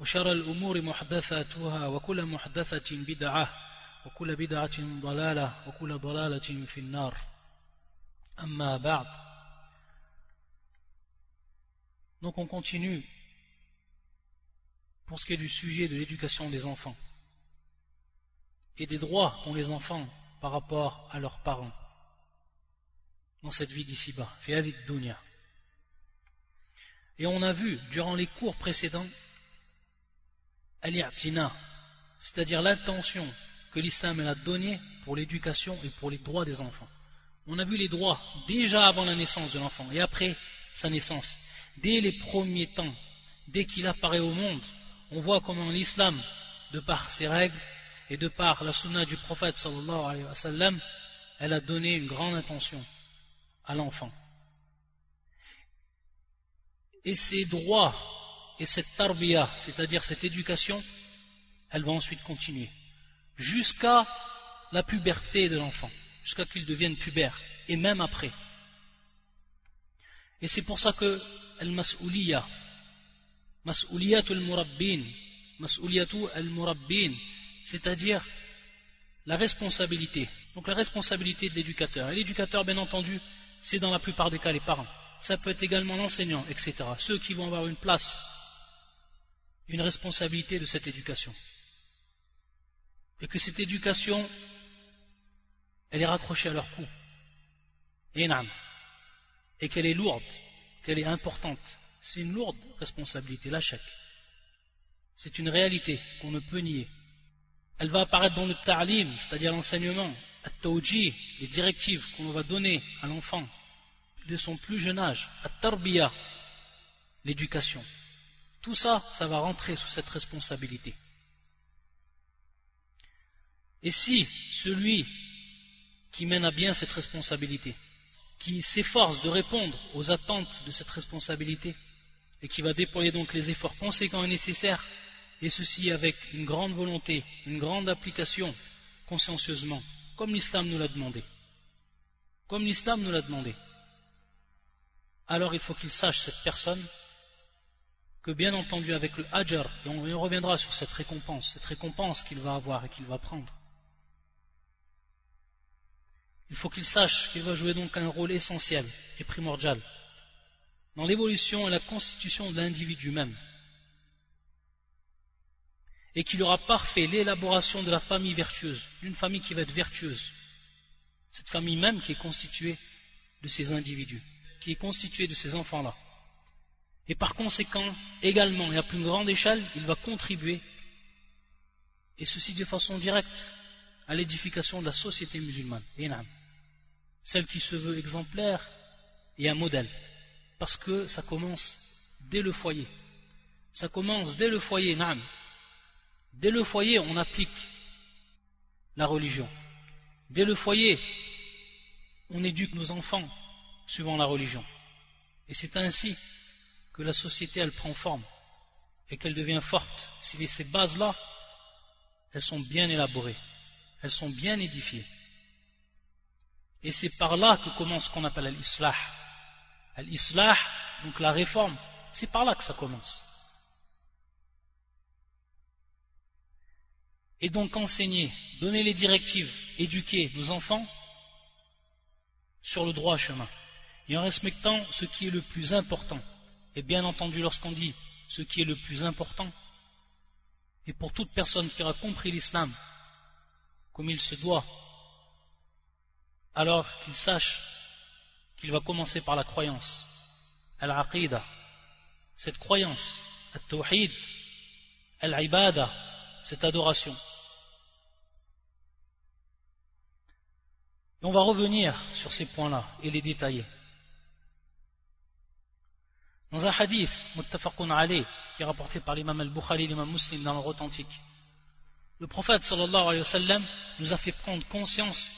وشر الأمور محدثاتها وكل محدثة بدعة وكل بدعة ضلالة وكل ضلالة في النار أما بعد Donc on continue pour ce qui est du sujet de l'éducation des enfants et des droits qu'ont les enfants par rapport à leurs parents dans cette vie d'ici-bas, et on a vu durant les cours précédents c'est-à-dire l'intention que l'islam a donnée pour l'éducation et pour les droits des enfants. On a vu les droits déjà avant la naissance de l'enfant et après sa naissance. Dès les premiers temps, dès qu'il apparaît au monde, on voit comment l'islam, de par ses règles et de par la sunna du prophète sallallahu alayhi wa sallam, elle a donné une grande intention à l'enfant. Et ces droits et cette tarbiya, c'est-à-dire cette éducation, elle va ensuite continuer jusqu'à la puberté de l'enfant, jusqu'à qu'il devienne pubère, et même après. Et c'est pour ça que al-mas'ouliya, mas'ouliyatul murabbin, mas'ouliyatul al-murabbin, c'est-à-dire la responsabilité. Donc la responsabilité de l'éducateur. Et l'éducateur, bien entendu, c'est dans la plupart des cas les parents. Ça peut être également l'enseignant, etc. Ceux qui vont avoir une place une responsabilité de cette éducation. Et que cette éducation, elle est raccrochée à leur cou. Et qu'elle est lourde, qu'elle est importante. C'est une lourde responsabilité, la chèque. C'est une réalité qu'on ne peut nier. Elle va apparaître dans le ta'lim, c'est-à-dire l'enseignement, les directives qu'on va donner à l'enfant de son plus jeune âge, à tarbiya, l'éducation. Tout ça, ça va rentrer sous cette responsabilité. Et si celui qui mène à bien cette responsabilité, qui s'efforce de répondre aux attentes de cette responsabilité, et qui va déployer donc les efforts conséquents et nécessaires, et ceci avec une grande volonté, une grande application, consciencieusement, comme l'islam nous l'a demandé. Comme l'islam nous l'a demandé. Alors il faut qu'il sache, cette personne, que bien entendu avec le hajar, et on reviendra sur cette récompense, cette récompense qu'il va avoir et qu'il va prendre, il faut qu'il sache qu'il va jouer donc un rôle essentiel et primordial dans l'évolution et la constitution de l'individu même, et qu'il aura parfait l'élaboration de la famille vertueuse, d'une famille qui va être vertueuse, cette famille même qui est constituée de ces individus, qui est constituée de ces enfants-là. Et par conséquent, également, et à plus grande échelle, il va contribuer, et ceci de façon directe, à l'édification de la société musulmane, celle qui se veut exemplaire et un modèle, parce que ça commence dès le foyer. Ça commence dès le foyer. Dès le foyer, on applique la religion. Dès le foyer, on éduque nos enfants suivant la religion. Et c'est ainsi que la société elle prend forme et qu'elle devient forte, si ces bases-là, elles sont bien élaborées, elles sont bien édifiées. Et c'est par là que commence ce qu'on appelle l'islah. L'islah, donc la réforme, c'est par là que ça commence. Et donc enseigner, donner les directives, éduquer nos enfants sur le droit chemin, et en respectant ce qui est le plus important, et bien entendu, lorsqu'on dit ce qui est le plus important, et pour toute personne qui aura compris l'islam comme il se doit, alors qu'il sache qu'il va commencer par la croyance, al-aqidah, cette croyance, al-tawhid, al-ibada, cette adoration. Et on va revenir sur ces points-là et les détailler. Dans un hadith, muttafaqun Ali, qui est rapporté par l'imam al-Bukhari, l'imam muslim dans leur authentique, Le prophète sallallahu alayhi wa sallam nous a fait prendre conscience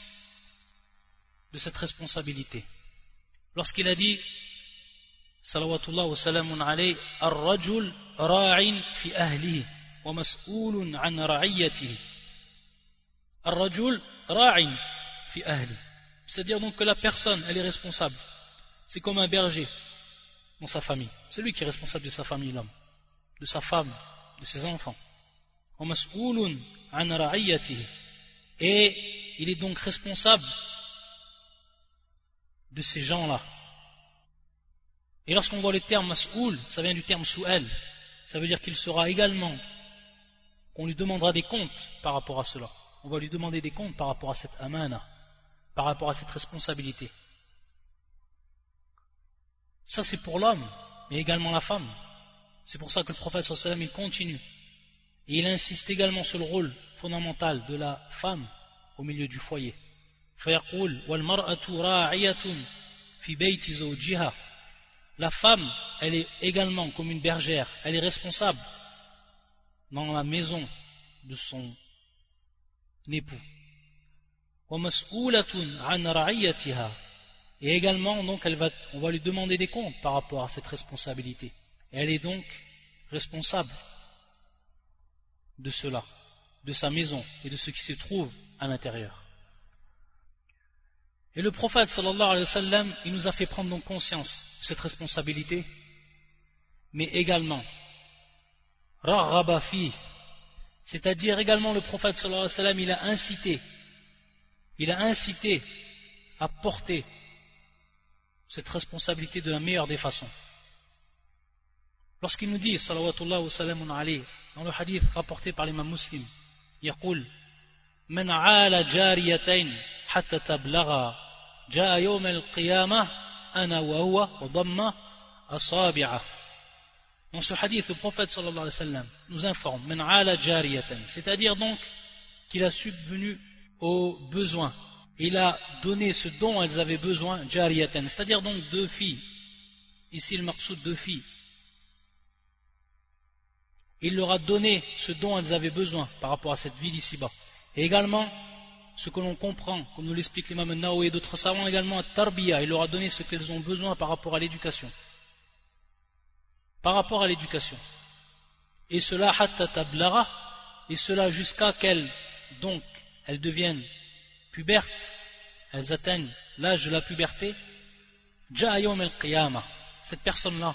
de cette responsabilité. Lorsqu'il a dit salawatullah wa salamun alayhi ar-rajul ra'in fi ahlihi wa mas'ulun an ra'iyatihi. Ar-rajul ra'in fi ahlihi c'est-à-dire donc que la personne elle est responsable. C'est comme un berger dans sa famille c'est lui qui est responsable de sa famille l'homme de sa femme de ses enfants et il est donc responsable de ces gens-là. Et lorsqu'on voit le terme mas'oul, ça vient du terme su'al. Ça veut dire qu'il sera également, qu'on lui demandera des comptes par rapport à cela. On va lui demander des comptes par rapport à cette amana, par rapport à cette responsabilité. Ça c'est pour l'homme, mais également la femme. C'est pour ça que le prophète sallam il continue. Et il insiste également sur le rôle fondamental de la femme au milieu du foyer. La femme, elle est également comme une bergère, elle est responsable dans la maison de son époux. Et également, donc, elle va, on va lui demander des comptes par rapport à cette responsabilité. Elle est donc responsable de cela, de sa maison et de ce qui se trouve à l'intérieur. Et le prophète sallallahu alayhi wa sallam, il nous a fait prendre donc conscience de cette responsabilité, mais également, rarabafi, c'est-à-dire également le prophète sallallahu alayhi wa sallam, il a incité, il a incité à porter cette responsabilité de la meilleure des façons. Lorsqu'il nous dit, salawatullah wa salamun alayhi, dans le hadith rapporté par l'imam muslim, يقول من عال جاريتين حتى تبلغا جاء يوم القيامة أنا وهو وضم أصابعه Dans ce hadith, le prophète sallallahu alayhi wa sallam nous informe من عال جاريتين c'est-à-dire donc qu'il a subvenu aux besoins. il a donné ce dont elles avaient besoin, jariyatan, c'est-à-dire donc deux filles. Ici, le maqsoud, deux filles il leur a donné ce dont elles avaient besoin par rapport à cette vie d'ici-bas. Et également, ce que l'on comprend, comme nous l'explique l'imam Nao et d'autres savants également, à Tarbiya, il leur a donné ce qu'elles ont besoin par rapport à l'éducation. Par rapport à l'éducation. Et cela, hatta tablara, et cela jusqu'à qu'elles, donc, elles deviennent pubertes, elles atteignent l'âge de la puberté. Cette personne-là,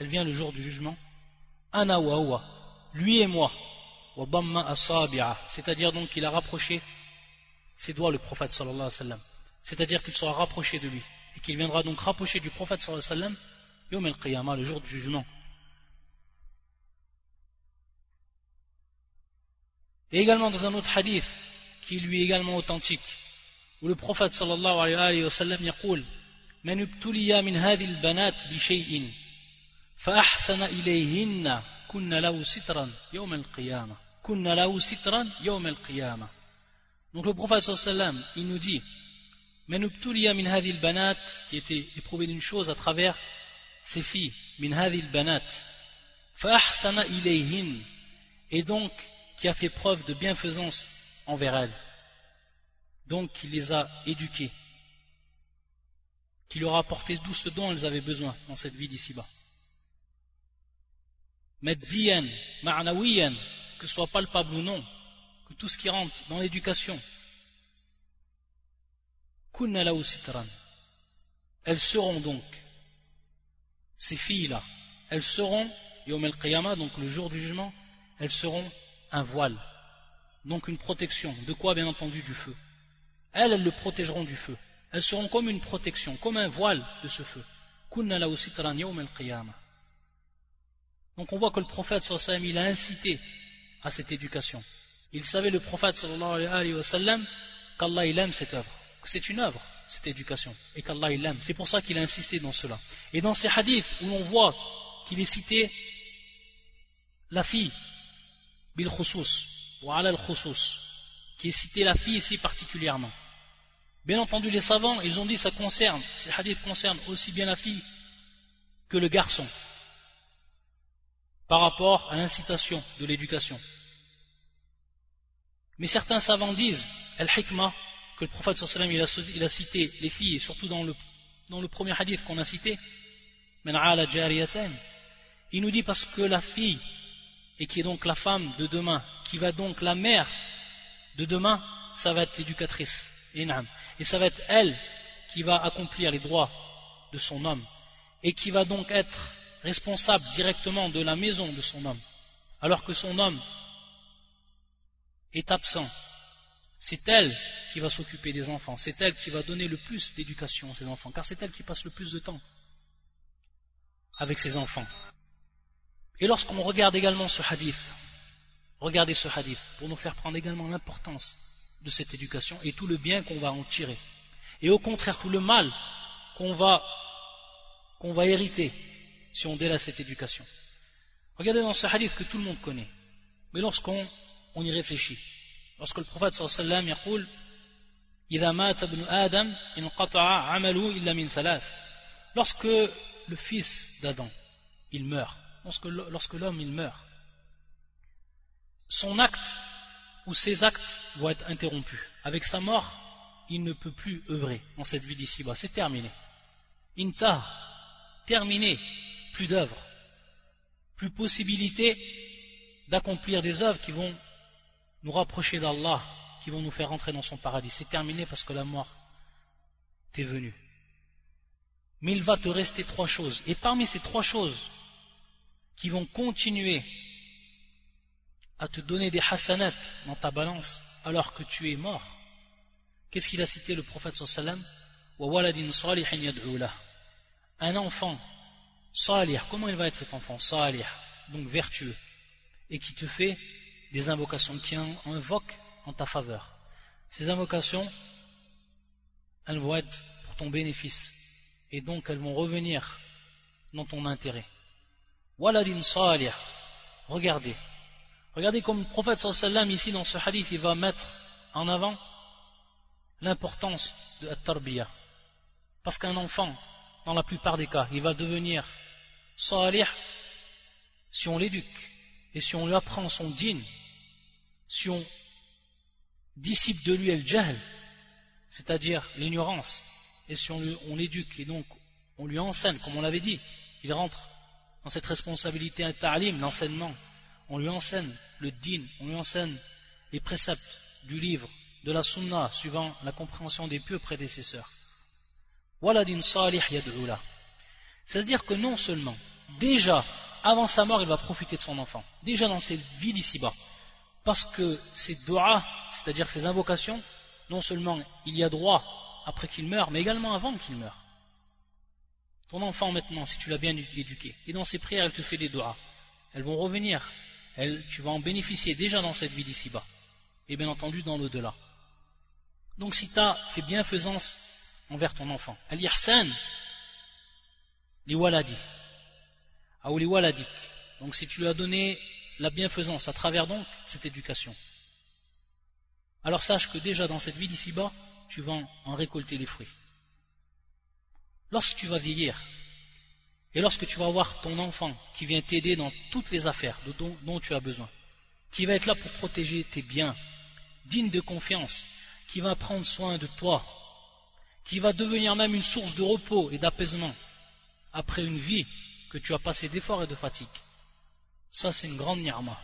elle vient le jour du jugement lui et moi, c'est-à-dire donc qu'il a rapproché ses doigts le prophète sallallahu alayhi wa sallam, c'est-à-dire qu'il sera rapproché de lui, et qu'il viendra donc rapprocher du prophète sallallahu alayhi wa sallam, le jour du jugement. Et également dans un autre hadith, qui lui est également authentique, où le prophète sallallahu alayhi wa sallam يقول من ابتلي من هذه البنات بشيء فأحسن إليهن كن له سترا يوم القيامة كن له سترا يوم القيامة Donc le prophète sallam, il nous dit Menubtuliya min hadil banat qui était éprouvé d'une chose à travers ses filles min hadil banat fa'ahsana ilayhin et donc qui a fait preuve de bienfaisance envers elles donc qui les a éduquées qui leur a apporté tout ce dont elles avaient besoin dans cette vie d'ici-bas maddiyan, ma'nawiyan, que ce soit palpable ou non, que tout ce qui rentre dans l'éducation, kunna. Elles seront donc, ces filles-là, elles seront, yom el donc le jour du jugement, elles seront un voile, donc une protection. De quoi, bien entendu, du feu. Elles, elles le protégeront du feu. Elles seront comme une protection, comme un voile de ce feu. Donc on voit que le prophète sallallahu il a incité à cette éducation. Il savait le prophète sallallahu alayhi wa qu'Allah il aime cette œuvre, que c'est une œuvre, cette éducation, et qu'Allah il aime. C'est pour ça qu'il a insisté dans cela. Et dans ces hadiths où l'on voit qu'il est cité la fille, bil khusus, ou ala al khusus, qui est cité la fille ici particulièrement. Bien entendu, les savants, ils ont dit ça concerne, ces hadiths concernent aussi bien la fille que le garçon par rapport à l'incitation de l'éducation. Mais certains savants disent, al-hikmah, que le prophète sallam il a, il a cité les filles, surtout dans le, dans le premier hadith qu'on a cité, il nous dit parce que la fille, et qui est donc la femme de demain, qui va donc la mère de demain, ça va être l'éducatrice, et ça va être elle qui va accomplir les droits de son homme, et qui va donc être responsable directement de la maison de son homme, alors que son homme est absent. C'est elle qui va s'occuper des enfants, c'est elle qui va donner le plus d'éducation à ses enfants, car c'est elle qui passe le plus de temps avec ses enfants. Et lorsqu'on regarde également ce hadith, regardez ce hadith pour nous faire prendre également l'importance de cette éducation et tout le bien qu'on va en tirer. Et au contraire, tout le mal qu'on va, va hériter si on délaisse cette éducation. Regardez dans ce hadith que tout le monde connaît. Mais lorsqu'on on y réfléchit, lorsque le prophète sallallahu alayhi wa Lorsque le fils d'Adam, il meurt, lorsque, lorsque l'homme il meurt, son acte ou ses actes vont être interrompus. Avec sa mort, il ne peut plus œuvrer dans cette vie d'ici-bas. C'est terminé. Inta, terminé. Plus d'œuvres. Plus possibilité d'accomplir des œuvres qui vont nous rapprocher d'Allah, qui vont nous faire entrer dans son paradis. C'est terminé parce que la mort t'est venue. Mais il va te rester trois choses. Et parmi ces trois choses qui vont continuer à te donner des hasanat dans ta balance alors que tu es mort, qu'est-ce qu'il a cité le prophète sallam? Un enfant salih, comment il va être cet enfant Salih, donc vertueux, et qui te fait des invocations, qui invoque en ta faveur? Ces invocations, elles vont être pour ton bénéfice et donc elles vont revenir dans ton intérêt. Waladin salih, regardez. Regardez comme le prophète sallam ici dans ce hadith, il va mettre en avant l'importance de la. Parce qu'un enfant, dans la plupart des cas, il va devenir salih si on l'éduque et si on lui apprend son din, si on dissipe de lui le jahl, c'est-à-dire l'ignorance, et si on l'éduque et donc on lui enseigne, comme on l'avait dit, il rentre dans cette responsabilité un ta'lim, l'enseignement, on lui enseigne le din, on lui enseigne les préceptes du livre, de la sunna, suivant la compréhension des pieux prédécesseurs. C'est-à-dire que non seulement, déjà, avant sa mort, il va profiter de son enfant, déjà dans ses vies d'ici-bas, parce que ces doigts, c'est-à-dire ces invocations, non seulement il y a droit après qu'il meure, mais également avant qu'il meure. Ton enfant maintenant, si tu l'as bien éduqué, et dans ses prières, elle te fait des doigts, elles vont revenir, tu vas en bénéficier déjà dans cette vie d'ici-bas, et bien entendu dans l'au-delà. Donc si tu as fait bienfaisance envers ton enfant, al-yahsan, les waladi, ou donc si tu lui as donné la bienfaisance à travers donc cette éducation, alors sache que déjà dans cette vie d'ici-bas, tu vas en récolter les fruits. Lorsque tu vas vieillir, et lorsque tu vas voir ton enfant qui vient t'aider dans toutes les affaires dont, tu as besoin, qui va être là pour protéger tes biens, digne de confiance, qui va prendre soin de toi, qui va devenir même une source de repos et d'apaisement après une vie que tu as passée d'efforts et de fatigue. Ça, c'est une grande ni'ma.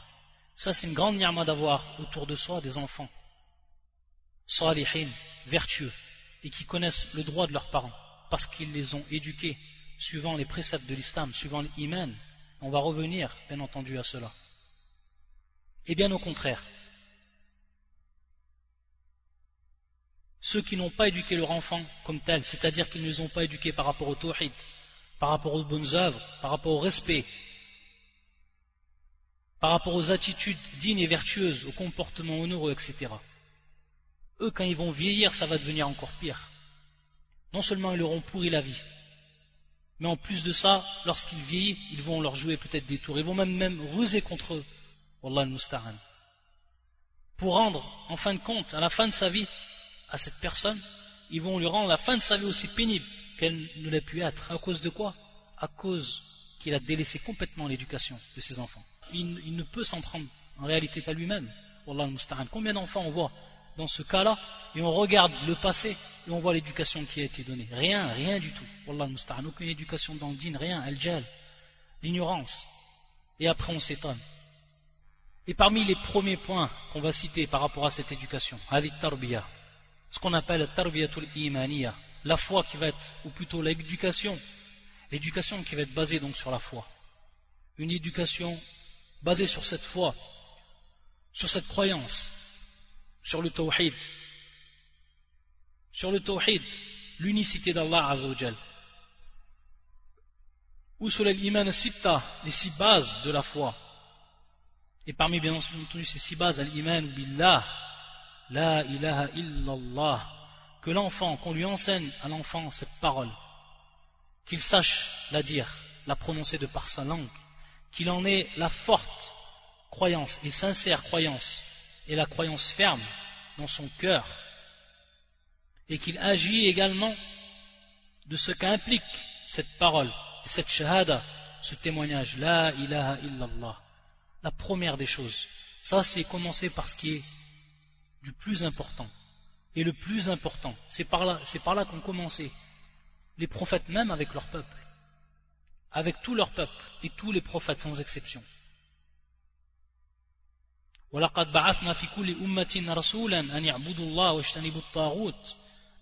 Ça, c'est une grande ni'ma d'avoir autour de soi des enfants salihin, vertueux, et qui connaissent le droit de leurs parents, parce qu'ils les ont éduqués suivant les préceptes de l'islam, suivant l'iman. On va revenir, bien entendu, à cela. Et bien au contraire, ceux qui n'ont pas éduqué leur enfant comme tel, c'est-à-dire qu'ils ne les ont pas éduqués par rapport au tawhid, par rapport aux bonnes œuvres, par rapport au respect, par rapport aux attitudes dignes et vertueuses, au comportement honoreux, etc eux, quand ils vont vieillir, ça va devenir encore pire. Non seulement ils leur ont pourri la vie, mais en plus de ça, lorsqu'ils vieillissent, ils vont leur jouer peut-être des tours. Ils vont même, ruser contre eux. Wallah al Pour rendre, en fin de compte, à la fin de sa vie, à cette personne, ils vont lui rendre la fin de sa vie aussi pénible qu'elle ne l'a pu être. À cause de quoi? À cause qu'il a délaissé complètement l'éducation de ses enfants. Il, ne peut s'en prendre en réalité qu'à lui-même. Combien d'enfants on voit dans ce cas-là et on regarde le passé et on voit l'éducation qui a été donnée Rien, rien du tout. Aucune éducation dans rien, gèle. L'ignorance. Et après on s'étonne. Et parmi les premiers points qu'on va citer par rapport à cette éducation, ce qu'on appelle tarbiyatul imaniya, la foi qui va être, ou plutôt l'éducation, l'éducation qui va être basée donc sur la foi. Une éducation basée sur cette foi, sur cette croyance, sur le tawhid, sur le tawhid, l'unicité d'Allah Azzawajal, ou sur l'iman sitta, les six bases de la foi, et parmi bien entendu ces six bases, al-iman billah, la ilaha illallah, que l'enfant, qu'on lui enseigne à l'enfant cette parole, qu'il sache la dire, la prononcer de par sa langue, qu'il en ait la forte croyance et sincère croyance et la croyance ferme dans son cœur, et qu'il agit également de ce qu'implique cette parole et cette shahada, ce témoignage, la ilaha illallah la première des choses. Ça, c'est commencer par ce qui est du plus important. Et le plus important, c'est par là, c'est par là qu'ont commencé les prophètes même avec leur peuple. Avec tout leur peuple et tous les prophètes sans exception.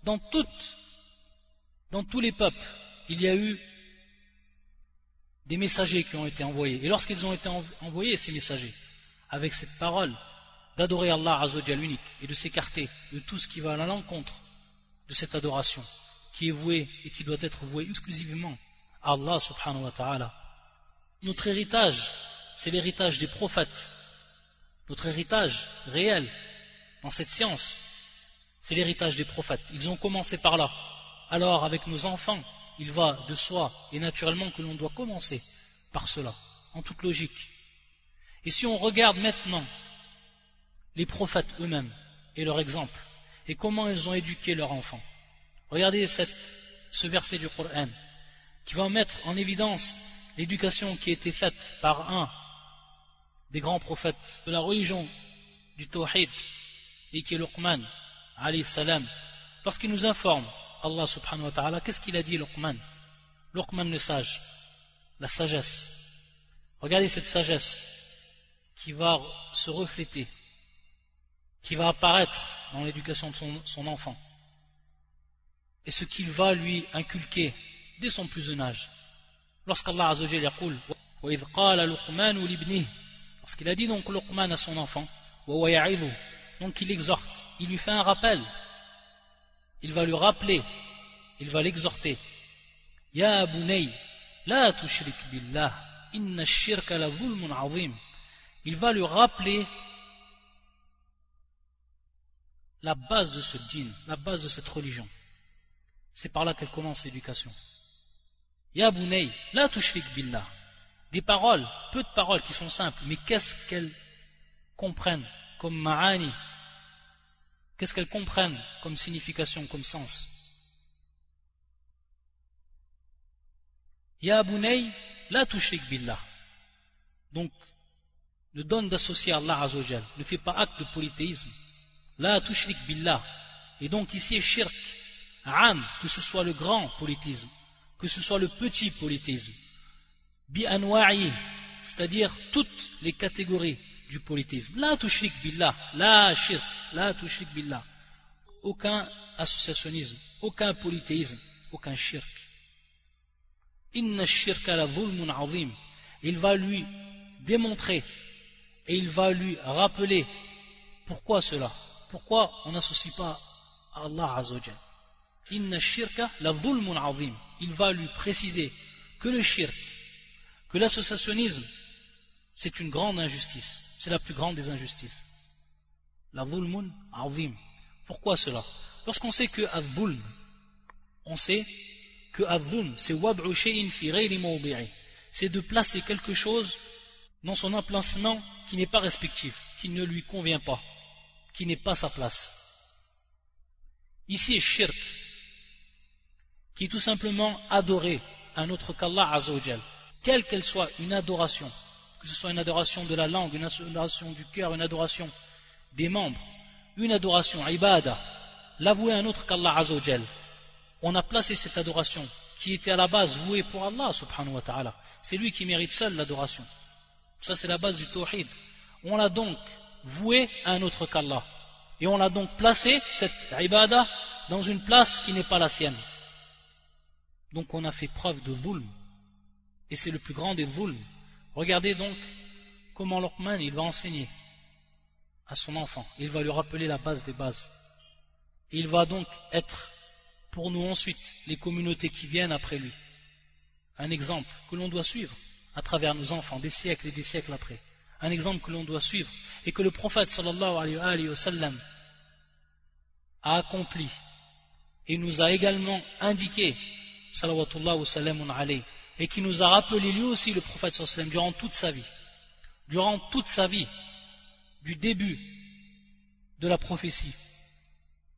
Dans toutes, dans tous les peuples, il y a eu des messagers qui ont été envoyés. Et lorsqu'ils ont été envoyés, ces messagers, avec cette parole d'adorer Allah Azzawajal unique et de s'écarter de tout ce qui va à l'encontre de cette adoration, qui est vouée et qui doit être vouée exclusivement à Allah subhanahu wa ta'ala. Notre héritage, c'est l'héritage des prophètes. Notre héritage réel dans cette science, c'est l'héritage des prophètes. Ils ont commencé par là. Alors, avec nos enfants, il va de soi et naturellement que l'on doit commencer par cela, en toute logique. Et si on regarde maintenant les prophètes eux-mêmes et leur exemple, et comment ils ont éduqué leurs enfants, regardez ce verset du Coran qui va mettre en évidence l'éducation qui a été faite par un des grands prophètes de la religion du Tawhid et qui est Luqman salam lorsqu'il nous informe Allah subhanahu wa ta'ala, qu'est-ce qu'il a dit Luqman? Luqman le sage, la sagesse. Regardez cette sagesse qui va se refléter, qui va apparaître dans l'éducation de son, enfant. Et ce qu'il va lui inculquer dès son plus jeune âge. Lorsqu'Allah Azzawajal yaqul, lorsqu'il a dit donc Luqman à son enfant, donc il exhorte, il lui fait un rappel il va lui rappeler, il va l'exhorter. Ya bunay, la tushrik billah, inna shirka la zulmun azim. Il va lui rappeler la base de ce djinn, la base de cette religion. C'est par là qu'elle commence l'éducation. Ya bunay, la tushrik billah. Des paroles, peu de paroles qui sont simples, mais qu'est-ce qu'elles comprennent comme ma'ani, Qu'est-ce qu'elles comprennent comme signification, comme sens? Ya Bunay, la tushrik billah. Donc, ne donne d'associer Allah Azzawajal, ne fais pas acte de polythéisme. La tushrik billah. Et donc ici shirk, am, que ce soit le grand polythéisme, que ce soit le petit polythéisme. Bi anwa'i, c'est-à-dire toutes les catégories du polythéisme. La tushrik billah, la shirk, la tushrik billah. Aucun associationnisme, aucun polythéisme, aucun shirk. Inna shirka la azim. Il va lui démontrer et il va lui rappeler pourquoi cela. Pourquoi on n'associe pas Allah Azzawajal. Inna shirka la azim. Il va lui préciser que le shirk, que l'associationnisme, c'est une grande injustice c'est la plus grande des injustices. La zulmun azim. Pourquoi cela? Lorsqu'on sait que az on sait que az c'est wad'u shay'in fi C'est de placer quelque chose dans son emplacement qui n'est pas respectif, qui ne lui convient pas, qui n'est pas sa place. Ici est shirk, qui est tout simplement adorer un autre qu'Allah Azzawajal, quelle qu'elle soit une adoration, que ce soit une adoration de la langue, une adoration du cœur, une adoration des membres, une adoration, ibada, l'avouer à un autre qu'Allah Azzawajal, on a placé cette adoration qui était à la base vouée pour Allah subhanahu wa ta'ala. C'est lui qui mérite seul l'adoration. Ça c'est la base du tawhid. On l'a donc voué à un autre qu'Allah. Et on l'a donc placé, cette ibada, dans une place qui n'est pas la sienne. Donc on a fait preuve de zulm. Et c'est le plus grand des zulm. Regardez donc comment Luqman il va enseigner à son enfant. Il va lui rappeler la base des bases. il va donc être pour nous ensuite les communautés qui viennent après lui. Un exemple que l'on doit suivre à travers nos enfants des siècles et des siècles après. Un exemple que l'on doit suivre et que le prophète a accompli et nous a également indiqué sallallahu alayhi et qui nous a rappelé lui aussi le prophète sallam durant toute sa vie durant toute sa vie du début de la prophétie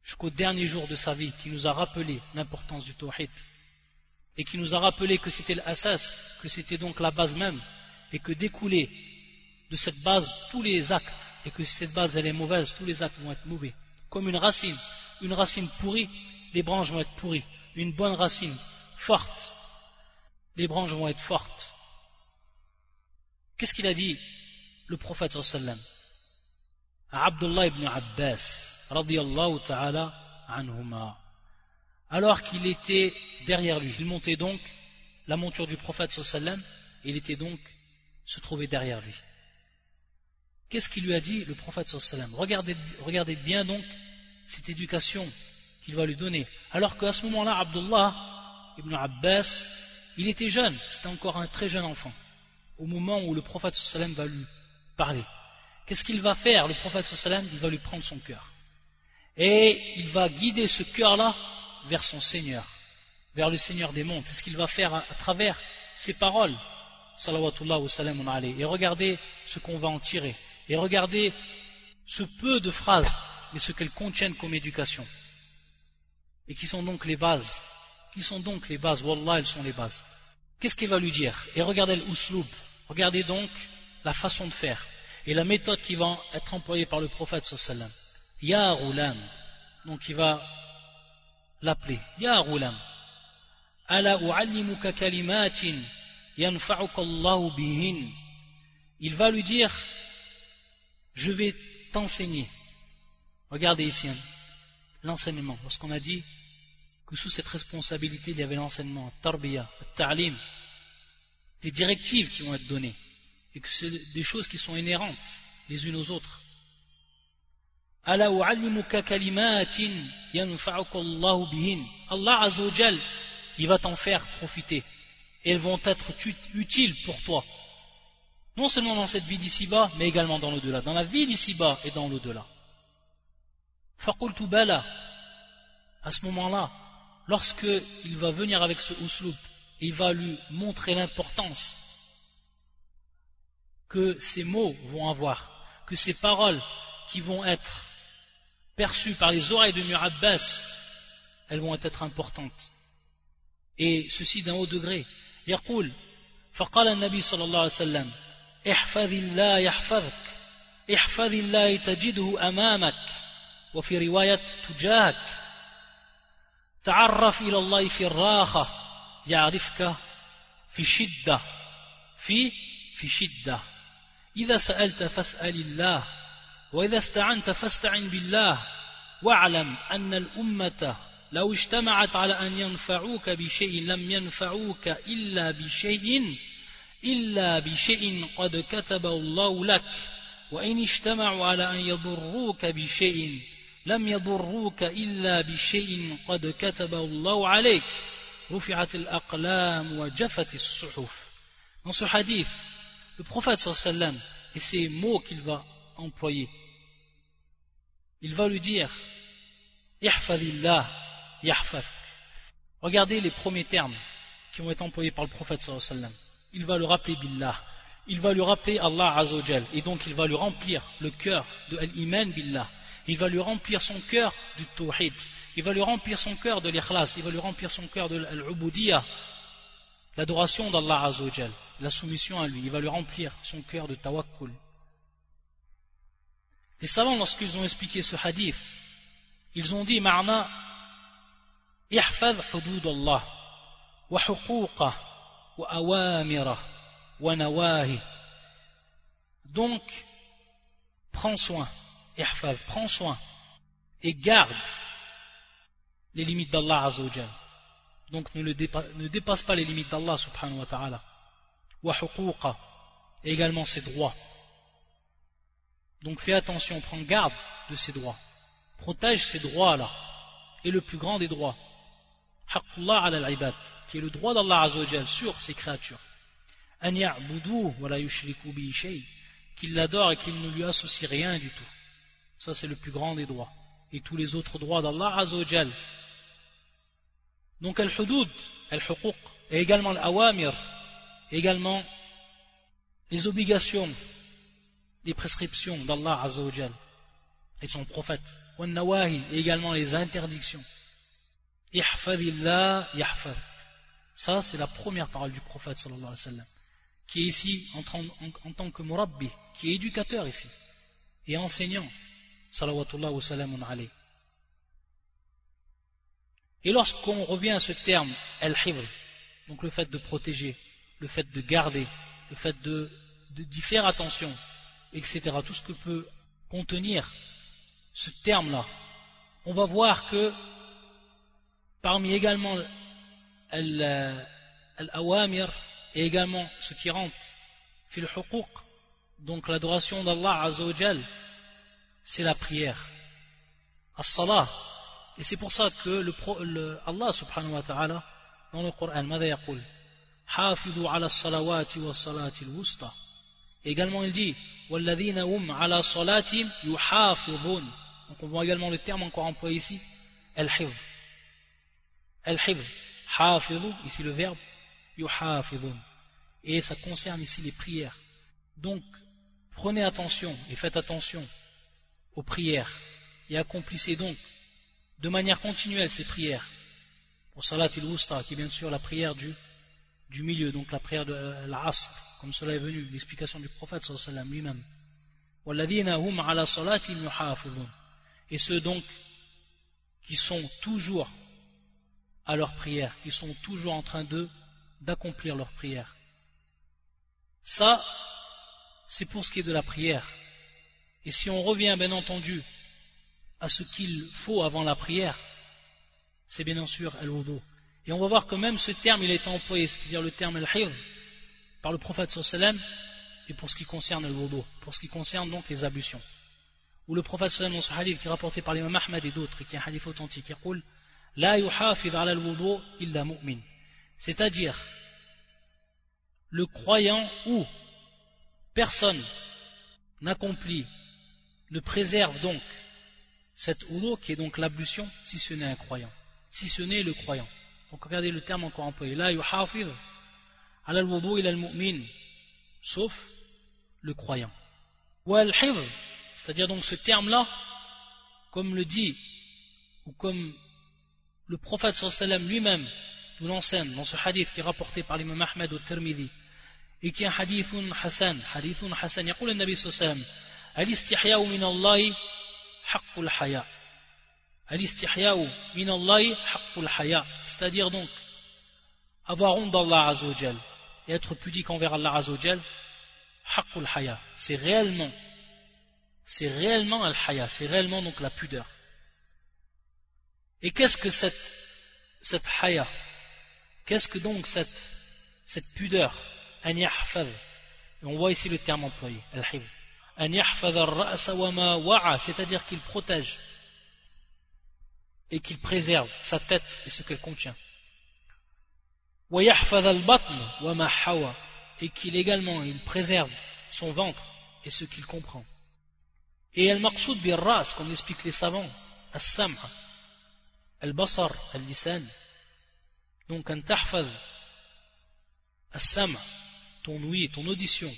jusqu'au dernier jour de sa vie qui nous a rappelé l'importance du tawhid et qui nous a rappelé que c'était l'assas, que c'était donc la base même et que découler de cette base tous les actes et que si cette base elle est mauvaise, tous les actes vont être mauvais. Comme une racine, une racine pourrie, les branches vont être pourries. Une bonne racine forte, les branches vont être fortes. Qu'est-ce qu'il a dit le prophète sallam? Abdullah ibn Abbas radiyallahu ta'ala anhuma. Alors qu'il était derrière lui il montait donc la monture du prophète sallam il était donc se trouvait derrière lui. Qu'est-ce qu'il lui a dit le prophète sallam? Regardez, regardez bien donc cette éducation qu'il va lui donner. Alors qu'à ce moment-là Abdullah ibn Abbas il était jeune c'était encore un très jeune enfant au moment où le prophète sallam va lui parler. Qu'est-ce qu'il va faire, le prophète sallam? Il va lui prendre son cœur. Et il va guider ce cœur-là vers son Seigneur, vers le Seigneur des mondes. C'est ce qu'il va faire à, travers ses paroles. Et regardez ce qu'on va en tirer. Et regardez ce peu de phrases, mais ce qu'elles contiennent comme éducation. Et qui sont donc les bases. Qui sont donc les bases. Wallah, elles sont les bases. Qu'est-ce qu'il va lui dire Et regardez le Regardez donc la façon de faire et la méthode qui va être employée par le prophète sallam. Ya Roulam, donc il va l'appeler. Ya Roulam, ala u'allimuka kalimatin yanfa'uka Allahu bihin. Il va lui dire, je vais t'enseigner. Regardez ici hein, l'enseignement. Lorsqu'on a dit sous cette responsabilité, il y avait l'enseignement, tarbiya, ta'lim, des directives qui vont être données et que c'est des choses qui sont inhérentes les unes aux autres. Allah Azzawajal, il va t'en faire profiter et elles vont être utiles pour toi. Non seulement dans cette vie d'ici-bas, mais également dans l'au-delà. Dans la vie d'ici-bas et dans l'au-delà. bala. À ce moment-là, lorsque il va venir avec ce usloub, il va lui montrer l'importance que ces mots vont avoir, que ces paroles qui vont être perçues par les oreilles de Murabbas, elles vont être importantes. Et ceci d'un haut degré. يقول فقال النبي صلى الله عليه وسلم احفظ الله يحفظك احفظ الله تجده أمامك وفي رواية تجاهك تعرف إلى الله في الراخة يعرفك في الشدة في في شدة. إذا سألت فاسأل الله وإذا استعنت فاستعن بالله. واعلم أن الأمة لو اجتمعت على أن ينفعوك بشيء لم ينفعوك إلا بشيء إلا بشيء قد كتبه الله لك. وإن اجتمعوا على أن يضروك بشيء لم يضروك إلا بشيء قد كتبه الله عليك رفعت الأقلام وجفت الصحف Dans ce hadith, le prophète sallam et ces mots qu'il va employer. Il va lui dire Regardez les premiers termes qui vont être employés par le prophète sallam. Il va lui rappeler billah. Il va lui rappeler Allah azawajal. Et donc il va lui remplir le cœur de l'iman billah. Il va lui remplir son cœur du tawhid. Il va lui remplir son cœur de l'ikhlas. Il va lui remplir son cœur de l'ubudiyah l'adoration d'Allah Azzawajal, la soumission à lui, il va lui remplir son cœur de tawakkul. Les savants, lorsqu'ils ont expliqué ce hadith, ils ont dit Ma'na ihfad hudud Allah wa huquqa wa wa nawahi. Donc, prends soin, prends soin et garde les limites d'Allah Azzawajal. Donc ne, dépasse pas les limites d'Allah subhanahu wa ta'ala. Wa également ses droits. Donc fais attention, prends garde de ces droits. Protège ces droits-là. Et le plus grand des droits. Haqqullah ala al qui est le droit d'Allah Azzawajal sur ses créatures. An wa yushriku bi Qu'il l'adore et qu'il ne lui associe rien du tout. Ça c'est le plus grand des droits. Et tous les autres droits d'Allah Azzawajal. Donc al-hudud, al-huquq, et également l'awamir, également les obligations les prescriptions d'Allah Azzawajal et de son prophète, et également les interdictions. Ihfadillah. Ça, c'est la première parole du prophète sallallahu alayhi wa sallam, qui est ici en, tant que murabbi, qui est éducateur ici, et enseignant, salawatullah wa salamun alayhi. Et lorsqu'on revient à ce terme, al-hifz, donc le fait de protéger, le fait de garder, le fait de d'y faire attention, etc. Tout ce que peut contenir ce terme-là. On va voir que parmi également l'awamir et également ce qui rentre fil donc l'adoration d'Allah Azzawajal, c'est la prière. As-salah. Et c'est pour ça que le, Allah subhanahu wa ta'ala, dans le Coran, ماذا يقول حافظوا على الصلوات والصلاة الوسطى également il dit hum ala donc on voit également le terme encore employé ici al-hifz al-hifz ici le verbe yuhafidun et ça concerne ici les prières donc prenez attention et faites attention aux prières et accomplissez donc de manière continuelle ces prières pour salat il qui est bien sûr la prière du du milieu, donc la prière de euh, l'Asr, comme cela est venu, l'explication du prophète lui-même. Et ceux donc qui sont toujours à leur prière, qui sont toujours en train d'accomplir leur prière. Ça, c'est pour ce qui est de la prière. Et si on revient bien entendu à ce qu'il faut avant la prière, c'est bien sûr al-wudu. Et on va voir que même ce terme, il été employé, c'est-à-dire le terme al-hifz, par le prophète sallam, et pour ce qui concerne le wudu, pour ce qui concerne donc les ablutions. Ou le prophète sallam dans ce hadith qui est rapporté par l'imam Ahmad et d'autres, et qui est un hadith authentique, il dit La yuhafid ala al-wudu illa mu'min. C'est-à-dire, le croyant ou personne n'accomplit, ne préserve donc cette oulou qui est donc l'ablution, si ce n'est un croyant, si ce n'est le croyant. Donc regardez le terme encore employé. La yuhafidh ala al-wudu ila al-mu'min, sauf le croyant. Wal c'est-à-dire donc ce terme-là, comme le dit, ou comme le prophète lui-même nous l'enseigne dans ce hadith qui est rapporté par l'imam Ahmed au Tirmidhi, et qui est un hadithun hasan, hadithun hasan, il dit Nabi sallam, Al-istihya min Allah haqqul haya. Al-istihya min Allah. C'est-à-dire donc, avoir honte d'Allah Azzawajal et être pudique envers Allah Azzawajal, haqqul haya. C'est réellement, c'est réellement al-haya, c'est réellement donc la pudeur. Et qu'est-ce que cette, cette haya? Qu'est-ce que donc cette, cette pudeur? An on voit ici le terme employé, al-hibd. An c'est-à-dire qu'il protège et qu'il préserve sa tête et ce qu'elle contient. Et qu'il également il préserve son ventre et ce qu'il comprend. Et al-maqsoud ras comme expliquent les savants, as-sam' al-basar al-lisan. Donc un tahfaz as-sam' ton ouïe, ton audition,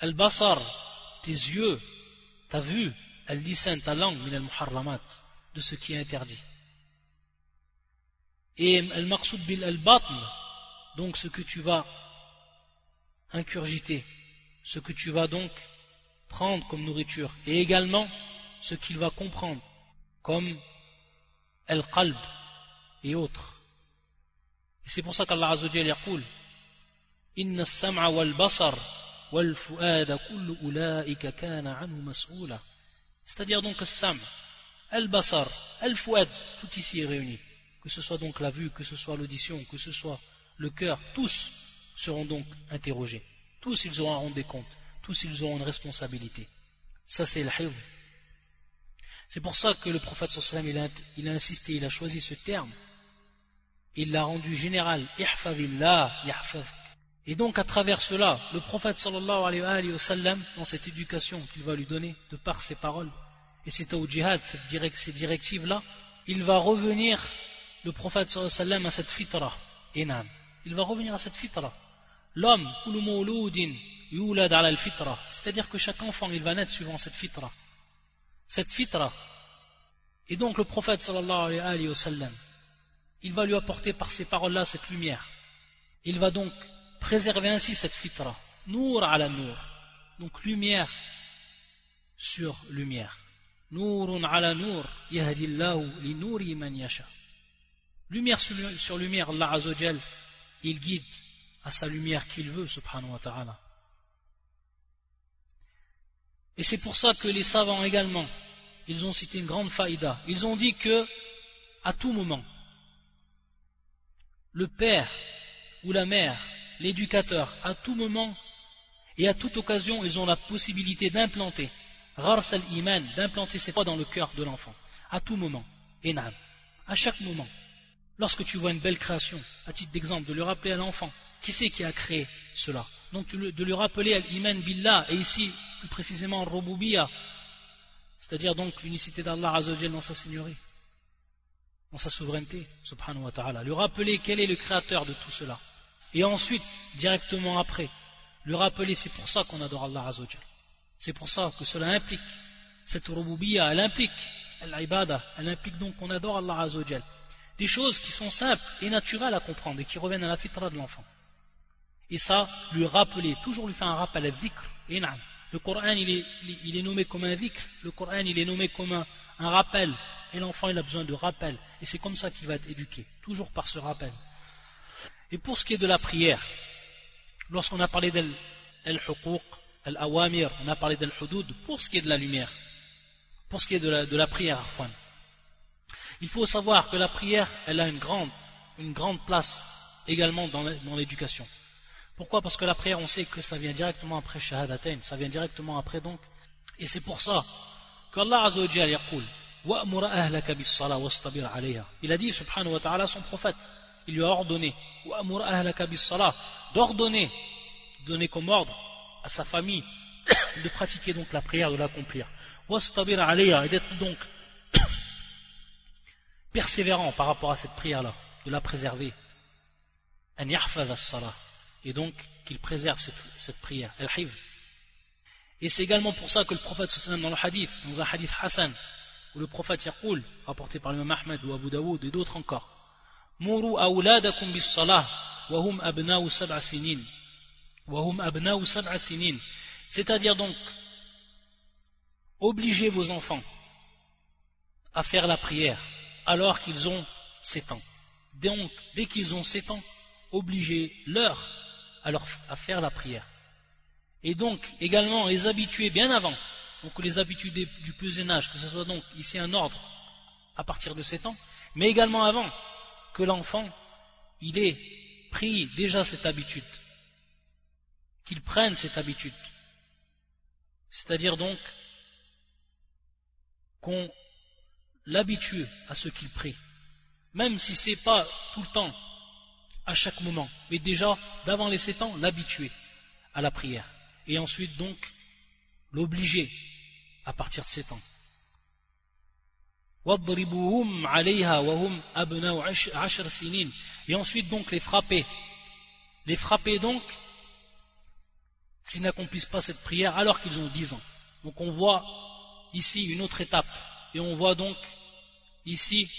al-basar tes yeux, ta vue, al-lisan ta langue min de ce qui est interdit. Et al-maqsoud bil al-batn, donc ce que tu vas incurgiter, ce que tu vas donc prendre comme nourriture et également ce qu'il va comprendre comme al-qalb et autres. Et c'est pour ça qu'Allah Azzawajal yaqul Inna as-sam'a wal basar C'est-à-dire donc al-sam, al-basar, al-fu'ad, tout ici est réuni. Que ce soit donc la vue, que ce soit l'audition, que ce soit le cœur, tous seront donc interrogés. Tous ils auront à rendre des comptes. Tous ils auront une responsabilité. Ça c'est le C'est pour ça que le prophète a, il a insisté, il a choisi ce terme. Il l'a rendu général. Et donc à travers cela, le prophète sallallahu alayhi wa sallam, dans cette éducation qu'il va lui donner, de par ses paroles, et c'est au djihad, ces directives-là, il va revenir, le prophète sallallahu alayhi wa sallam, à cette fitra. Il va revenir à cette fitra. L'homme, c'est-à-dire que chaque enfant, il va naître suivant cette fitra. Cette fitra. Et donc le prophète sallallahu alayhi wa sallam, il va lui apporter par ces paroles-là cette lumière. Il va donc préserver ainsi cette fitra. Nour ala nour. Donc lumière sur lumière. Nourun ala nour. Yahdillahu li nouri man yasha. Lumière sur lumière, Allah Azzawajal, il guide à sa lumière qu'il veut, subhanahu wa ta'ala. Et c'est pour ça que les savants également, ils ont cité une grande faïda. Ils ont dit que, à tout moment, le père ou la mère, l'éducateur, à tout moment et à toute occasion, ils ont la possibilité d'implanter, ghars al-iman, d'implanter ces foi dans le cœur de l'enfant. À tout moment. Enam. À chaque moment. Lorsque tu vois une belle création, à titre d'exemple, de le rappeler à l'enfant, qui c'est qui a créé cela? Donc de lui rappeler al-iman billah, et ici, plus précisément, al c'est-à-dire donc l'unicité d'Allah Azzawajal dans sa seigneurie, dans sa souveraineté, subhanahu wa ta'ala. Lui rappeler quel est le créateur de tout cela. Et ensuite, directement après, lui rappeler c'est pour ça qu'on adore Allah Azzawajal. C'est pour ça que cela implique, cette rububiyya, elle implique, l'ibada, elle implique donc qu'on adore Allah Azzawajal. Des choses qui sont simples et naturelles à comprendre et qui reviennent à la fitra de l'enfant. Et ça, lui rappeler, toujours lui faire un rappel à dhikr. Et le Coran, il est, nommé comme un dhikr. Le Coran, il est nommé comme un, rappel. Et l'enfant, il a besoin de rappel. Et c'est comme ça qu'il va être éduqué. Toujours par ce rappel. Et pour ce qui est de la prière, lorsqu'on a parlé d'al-huquq, al-awamir, on a parlé d'al-hudud, pour ce qui est de la lumière, pour ce qui est de la, prière, il faut savoir que la prière, elle a une grande, une grande place également dans l'éducation. Pourquoi? Parce que la prière, on sait que ça vient directement après Shahadatain, ça vient directement après donc. Et c'est pour ça qu'Allah Azzawajal yaqul il a dit subhanahu wa ta'ala son prophète il lui a ordonné d'ordonner donner comme ordre à sa famille de pratiquer donc la prière de l'accomplir et d'être donc persévérant par rapport à cette prière là de la préserver et donc qu'il préserve cette, prière, al-hiv. Et c'est également pour ça que le prophète dans le hadith, dans un hadith Hassan, où le prophète yaqul, rapporté par l'imam Ahmed ou Abu Daoud et d'autres encore, Salah, wa hum abna'u sab'a sinin. Wa hum abna'u sab'a sinin. C'est-à-dire donc, obligez vos enfants à faire la prière alors qu'ils ont 7 ans. Donc, dès qu'ils ont 7 ans, obligez-leur à, faire la prière. Et donc, également, les habituer bien avant, donc les habitudes du plus jeune âge, que ce soit donc ici un ordre à partir de 7 ans, mais également avant que l'enfant, il ait pris déjà cette habitude, qu'il prenne cette habitude. C'est-à-dire donc qu'on l'habitue à ce qu'il prie, même si c'est pas tout le temps à chaque moment, mais déjà d'avant les sept ans, l'habituer à la prière, et ensuite donc l'obliger à partir de sept ans. Et ensuite donc les frapper. Les frapper donc s'ils n'accomplissent pas cette prière alors qu'ils ont dix ans. Donc on voit ici une autre étape. Et on voit donc ici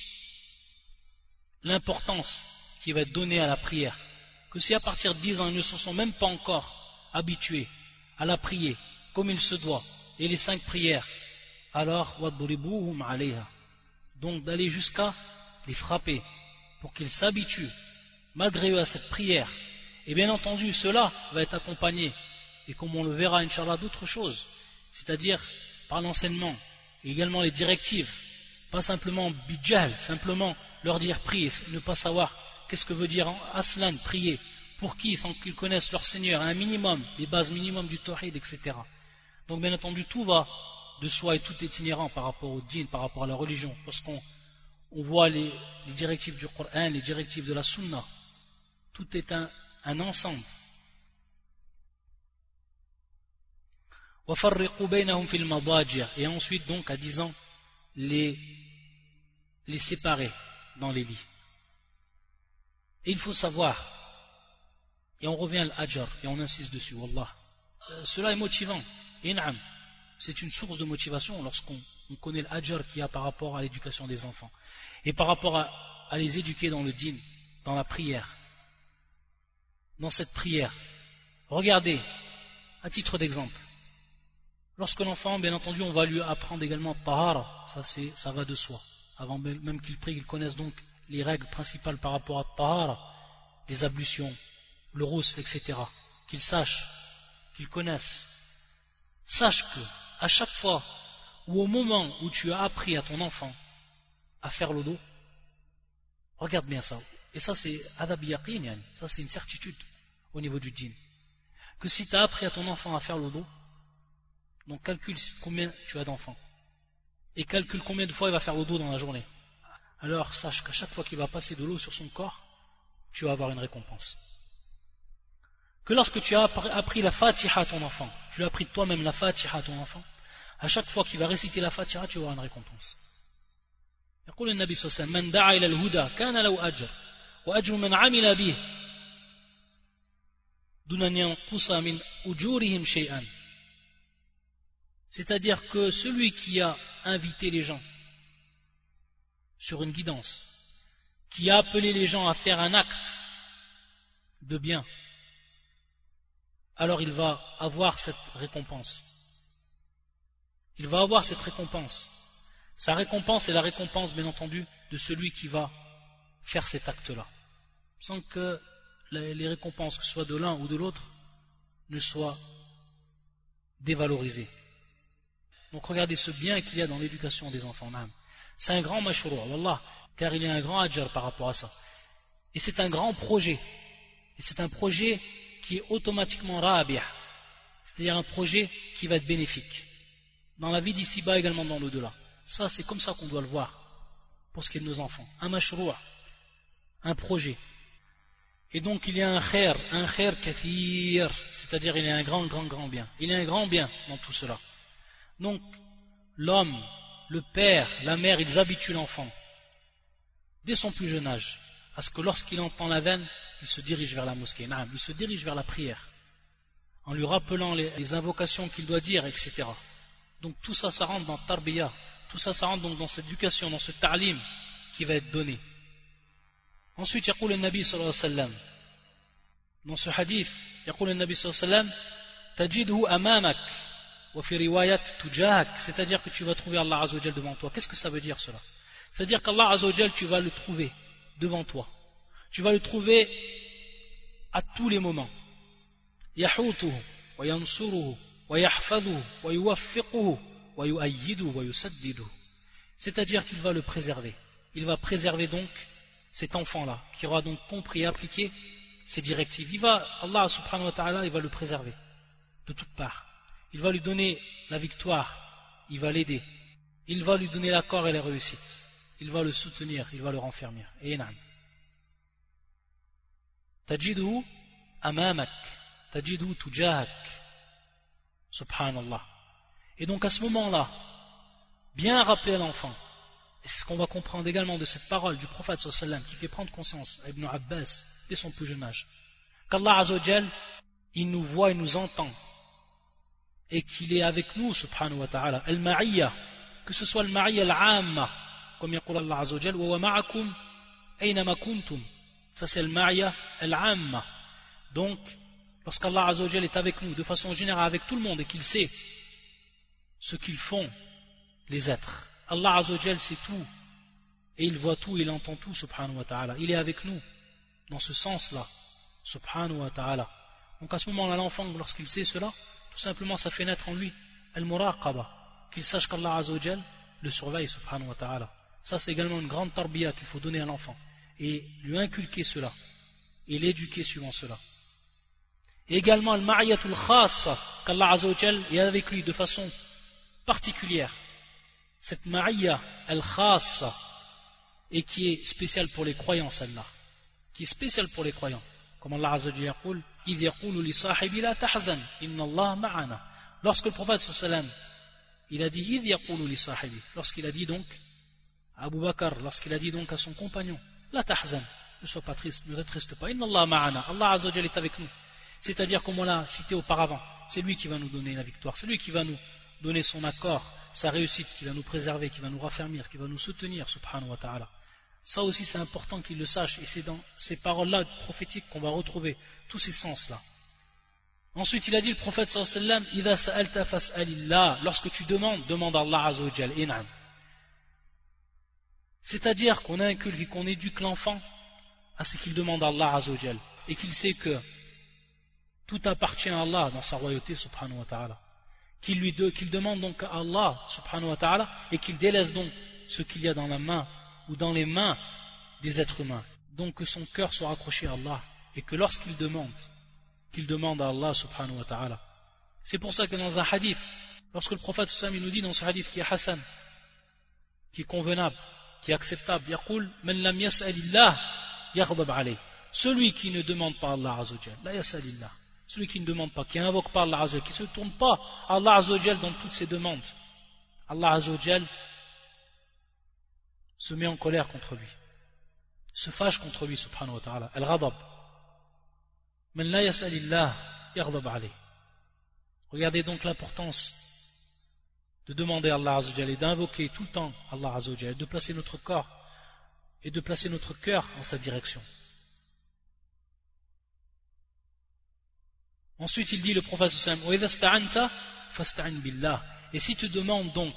l'importance qui va être donné à la prière. Que si à partir de 10 ans, ils ne se sont même pas encore habitués à la prier comme il se doit, et les cinq prières, alors donc d'aller jusqu'à les frapper pour qu'ils s'habituent malgré eux à cette prière. Et bien entendu, cela va être accompagné, et comme on le verra, Inch'Allah, d'autres choses, c'est-à-dire par l'enseignement, et également les directives, pas simplement bidjal, simplement leur dire prier, ne pas savoir qu'est-ce que veut dire aslan, prier, pour qui, sans qu'ils connaissent leur Seigneur, un minimum, les bases minimum du tawhid, etc. Donc bien entendu, tout va de soi et tout est inhérent par rapport au din, par rapport à la religion, parce qu'on voit les, directives du Coran, les directives de la Sunna, tout est un, ensemble. Et ensuite, donc, à 10 ans, les, séparer dans les lits. Et il faut savoir, et on revient à l'ajr, et on insiste dessus, Wallah, euh, cela est motivant, c'est une source de motivation lorsqu'on connaît l'ajr qu'il y a par rapport à l'éducation des enfants, et par rapport à, les éduquer dans le din, dans la prière, dans cette prière. Regardez, à titre d'exemple, lorsque l'enfant, bien entendu, on va lui apprendre également tahara, ça, ça va de soi, avant même qu'il prie, qu'il connaisse donc les règles principales par rapport à tahara, les ablutions, le rousse, etc. Qu'il sache, qu'il connaisse. Sache que, à chaque fois ou au moment où tu as appris à ton enfant à faire le dos, regarde bien ça. Et ça, c'est ça, c'est une certitude au niveau du djinn. Que si tu as appris à ton enfant à faire le dos, donc calcule combien tu as d'enfants. Et calcule combien de fois il va faire le dos dans la journée alors sache qu'à chaque fois qu'il va passer de l'eau sur son corps, tu vas avoir une récompense. Que lorsque tu as appris la fatiha à ton enfant, tu as appris toi-même la fatiha à ton enfant, à chaque fois qu'il va réciter la fatiha, tu avoir une récompense. C'est-à-dire que celui qui a invité les gens sur une guidance, qui a appelé les gens à faire un acte de bien, alors il va avoir cette récompense. Il va avoir cette récompense. Sa récompense est la récompense, bien entendu, de celui qui va faire cet acte-là. Sans que les récompenses, que ce soit de l'un ou de l'autre, ne soient dévalorisées. Donc regardez ce bien qu'il y a dans l'éducation des enfants. C'est un grand mashrour, wallah, car il y a un grand ajar par rapport à ça. Et c'est un grand projet. Et c'est un projet qui est automatiquement rabiah, c'est-à-dire un projet qui va être bénéfique. Dans la vie d'ici-bas, également dans l'au-delà. Ça, c'est comme ça qu'on doit le voir, pour ce qui est de nos enfants. Un mashrour, un projet. Et donc il y a un khair, un khair kathir, c'est-à-dire il y a un grand, grand, grand bien. Il y a un grand bien dans tout cela. Donc, l'homme le père, la mère, ils habituent l'enfant, dès son plus jeune âge, à ce que lorsqu'il entend la veine, il se dirige vers la mosquée, il se dirige vers la prière, en lui rappelant les, invocations qu'il doit dire, etc. Donc tout ça, ça rentre dans tarbiya, tout ça, ça rentre donc dans cette éducation, dans ce ta'lim qui va être donné. Ensuite, il le Nabi sallallahu alayhi wa sallam, dans ce hadith, il le Nabi sallallahu alayhi wa sallam, amamak, wa fi riwayat tujahak, c'est-à-dire que tu vas trouver Allah azawajal devant toi. Qu'est-ce que ça veut dire cela? C'est-à-dire qu'Allah azawajal, tu vas le trouver devant toi. Tu vas le trouver à tous les moments. C'est-à-dire qu'il va le préserver. Il va préserver donc cet enfant-là, qui aura donc compris et appliqué ses directives. Il va, Allah subhanahu wa ta'ala, il va le préserver de toutes parts il va lui donner la victoire, il va l'aider, il va lui donner l'accord et la réussite, il va le soutenir, il va le renfermer. Et Tajidu amamak, tajidu tujahak. Subhanallah. Et donc à ce moment-là, bien rappeler à l'enfant, et c'est ce qu'on va comprendre également de cette parole du prophète sallam qui fait prendre conscience à Ibn Abbas dès son plus jeune âge, qu'Allah Azzawajal, il nous voit et nous entend et qu'il est avec nous, subhanahu wa ta'ala. Al-ma'iyya, que ce soit al-ma'iyya al-amma, comme yaqul Allah azawajal, wa ma'akum aynama kuntum. Ça c'est al-ma'iyya al-amma. Donc, lorsqu'Allah azawajal est avec nous, de façon générale avec tout le monde, et qu'il sait ce qu'ils font les êtres. Allah Azzawajal sait tout et il voit tout, il entend tout, subhanahu wa ta'ala. Il est avec nous dans ce sens-là, subhanahu wa ta'ala. Donc à ce moment-là, l'enfant, lorsqu'il sait cela, tout simplement ça fait naître en lui al-muraqaba, qu'il sache qu'Allah Azzawajal le surveille, subhanahu wa ta'ala. Ça c'est également une grande tarbiya qu'il faut donner à l'enfant et lui inculquer cela et l'éduquer suivant cela. Et également le mariatul khassa qu'Allah Azzawajal est avec lui de façon particulière. Cette ma'iyya al-khassa et qui est spéciale pour les croyants celle-là. Qui est spéciale pour les croyants. Comme Allah Azzawajal dit Lorsque le prophète sallam il a dit lorsqu'il a dit donc à Abu Bakr lorsqu'il a dit donc à son compagnon la tahzan. Ne sois pas triste ne triste pas. Inna Allah Allah est avec nous. C'est-à-dire comme on l'a cité auparavant, c'est lui qui va nous donner la victoire, c'est lui qui va nous donner son accord, sa réussite, qui va nous préserver, qui va nous raffermir, qui va nous soutenir, subhanahu wa ta'ala. Ça aussi c'est important qu'il le sache, et c'est dans ces paroles-là prophétiques qu'on va retrouver tous ces sens-là. Ensuite, il a dit le prophète sallallahu alayhi wa lorsque tu demandes, demande à Allah azawajal, C'est-à-dire qu'on inculque et qu'on éduque l'enfant à ce qu'il demande à Allah azawajal, et qu'il sait que tout appartient à Allah dans sa royauté, subhanahu wa ta'ala. Qu'il lui qu'il demande donc à Allah, subhanahu wa ta'ala, et qu'il délaisse donc ce qu'il y a dans la main ou dans les mains des êtres humains. Donc que son cœur soit accroché à Allah, et que lorsqu'il demande, qu'il demande à Allah, subhanahu wa ta'ala. C'est pour ça que dans un hadith, lorsque le prophète sallam nous dit dans ce hadith qui est Hassan, qui est convenable, qui est acceptable, يقول من لم يسأل الله يغضب عليه. Celui qui ne demande pas à Allah azawajal, la yasalillah celui qui ne demande pas, qui n'invoque pas Allah Azzawajal, qui ne se tourne pas à Allah Azzawajal dans toutes ses demandes, Allah Azzawajal se met en colère contre lui, se fâche contre lui, subhanahu wa ta'ala, al-ghadab. Men la yasalillah yaghdab alayh. Regardez donc l'importance de demander à Allah et d'invoquer tout le temps Allah Azzawajal, de placer notre corps et de placer notre cœur en sa direction. Ensuite, il dit le prophète Et si tu demandes donc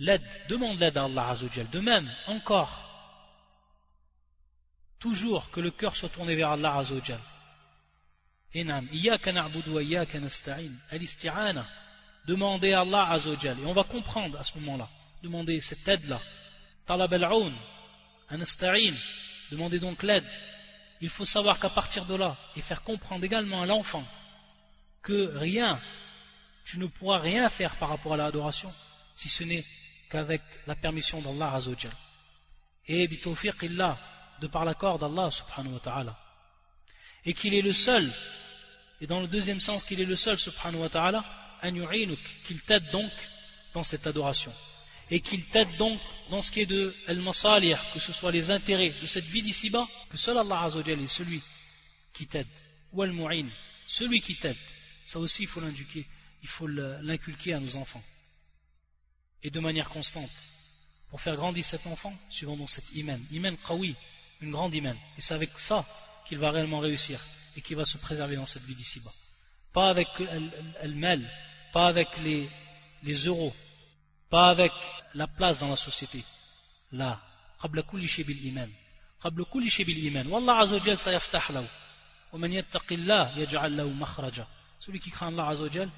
l'aide, demande l'aide à Allah Azzawajal. De même, encore, toujours que le cœur soit tourné vers Allah Azzawajal. Demandez à Allah Azzawajal. Et on va comprendre à ce moment-là. Demandez cette aide-là. Talab al-aoun. Demandez donc l'aide il faut savoir qu'à partir de là, et faire comprendre également à l'enfant que rien, tu ne pourras rien faire par rapport à l'adoration, si ce n'est qu'avec la permission d'Allah Azzawajal. Et bitawfiqillah, de par l'accord d'Allah subhanahu wa ta'ala. Et qu'il est le seul, et dans le deuxième sens qu'il est le seul subhanahu wa ta'ala, qu'il t'aide donc dans cette adoration et qu'il t'aide donc dans ce qui est de al-masalih, que ce soit les intérêts de cette vie d'ici-bas, que seul Allah Azzawajal est celui qui t'aide, ou al-mu'in, celui qui t'aide. Ça aussi, il faut l'inculquer à nos enfants. Et de manière constante. Pour faire grandir cet enfant, suivant donc cette iman. Iman qawi, une grande iman. Et c'est avec ça qu'il va réellement réussir et qu'il va se préserver dans cette vie d'ici-bas. Pas avec al-mal, pas avec les, les euros, pas avec la place dans la société. Là, قبل كل شيء بالإيمان قبل كل شيء بالإيمان والله عز وجل سيفتح له ومن يتق الله يجعل له مخرجا celui qui craint Allah عز وجل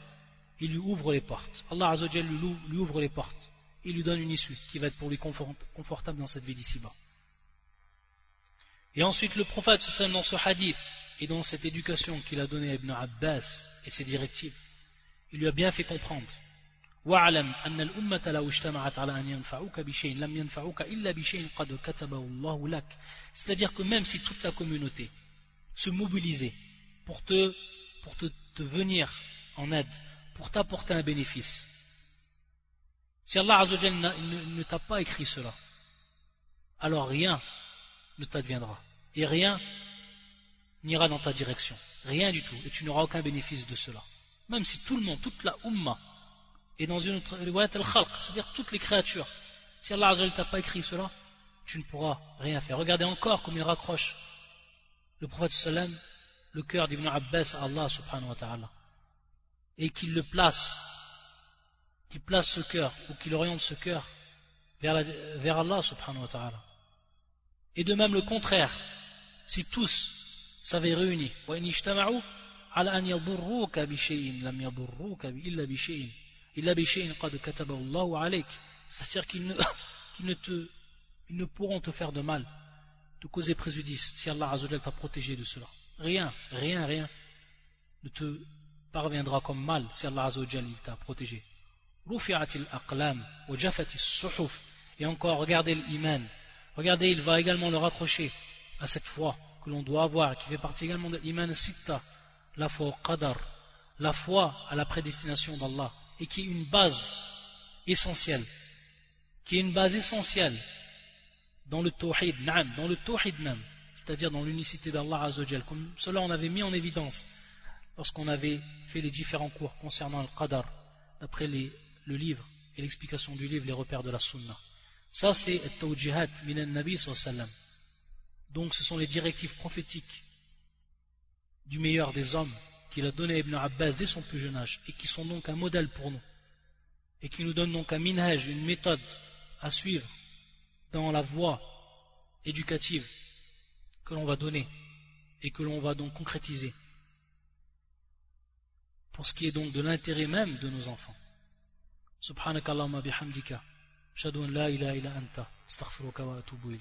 il lui ouvre les portes Allah عز وجل lui ouvre les portes il lui donne une issue qui va être pour lui confortable dans cette vie d'ici-bas et ensuite le prophète dans ce hadith et dans cette éducation qu'il a donnée à Ibn Abbas et ses directives il lui a bien fait comprendre واعلم أن الأمة لو اجتمعت على أن ينفعوك بشيء لم ينفعوك إلا بشيء قد كتبه الله لك c'est-à-dire que même si toute la communauté se mobilisait pour te, pour te, te venir en aide pour t'apporter un bénéfice si Allah Azzawajal ne, ne t'a pas écrit cela alors rien ne t'adviendra et rien n'ira dans ta direction rien du tout et tu n'auras aucun bénéfice de cela même si tout le monde, toute la Ummah et dans une autre al-khalq, c'est-à-dire toutes les créatures. Si Allah ne t'a pas écrit cela, tu ne pourras rien faire. Regardez encore comme il raccroche le prophète sallam, le cœur d'Ibn Abbas à Allah subhanahu wa ta'ala. Et qu'il le place qui place ce cœur ou qui oriente ce cœur vers, vers Allah subhanahu wa ta'ala. Et de même le contraire, si tous s'avaient réunis, c'est-à-dire qu'ils ne, ne, pourront te faire de mal, te causer préjudice si Allah t'a protégé de cela. Rien, rien, rien ne te parviendra comme mal si Allah t'a protégé. Et encore, regardez l'iman. Regardez, il va également le raccrocher à cette foi que l'on doit avoir, qui fait partie également de l'iman sitta, la foi au qadar, la foi à la prédestination d'Allah, et qui est une base essentielle, qui est une base essentielle dans le tawhid, dans le tawhid même, c'est-à-dire dans l'unicité d'Allah Azzawajal, comme cela on avait mis en évidence lorsqu'on avait fait les différents cours concernant le qadar, d'après le livre et l'explication du livre, les repères de la sunna. Ça c'est tawjihat minan nabi sallam. Donc ce sont les directives prophétiques du meilleur des hommes qu'il a donné à Ibn Abbas dès son plus jeune âge et qui sont donc un modèle pour nous et qui nous donnent donc un minhaj, une méthode à suivre dans la voie éducative que l'on va donner et que l'on va donc concrétiser pour ce qui est donc de l'intérêt même de nos enfants. Bihamdika. Illa anta. Astaghfiruka wa atubu.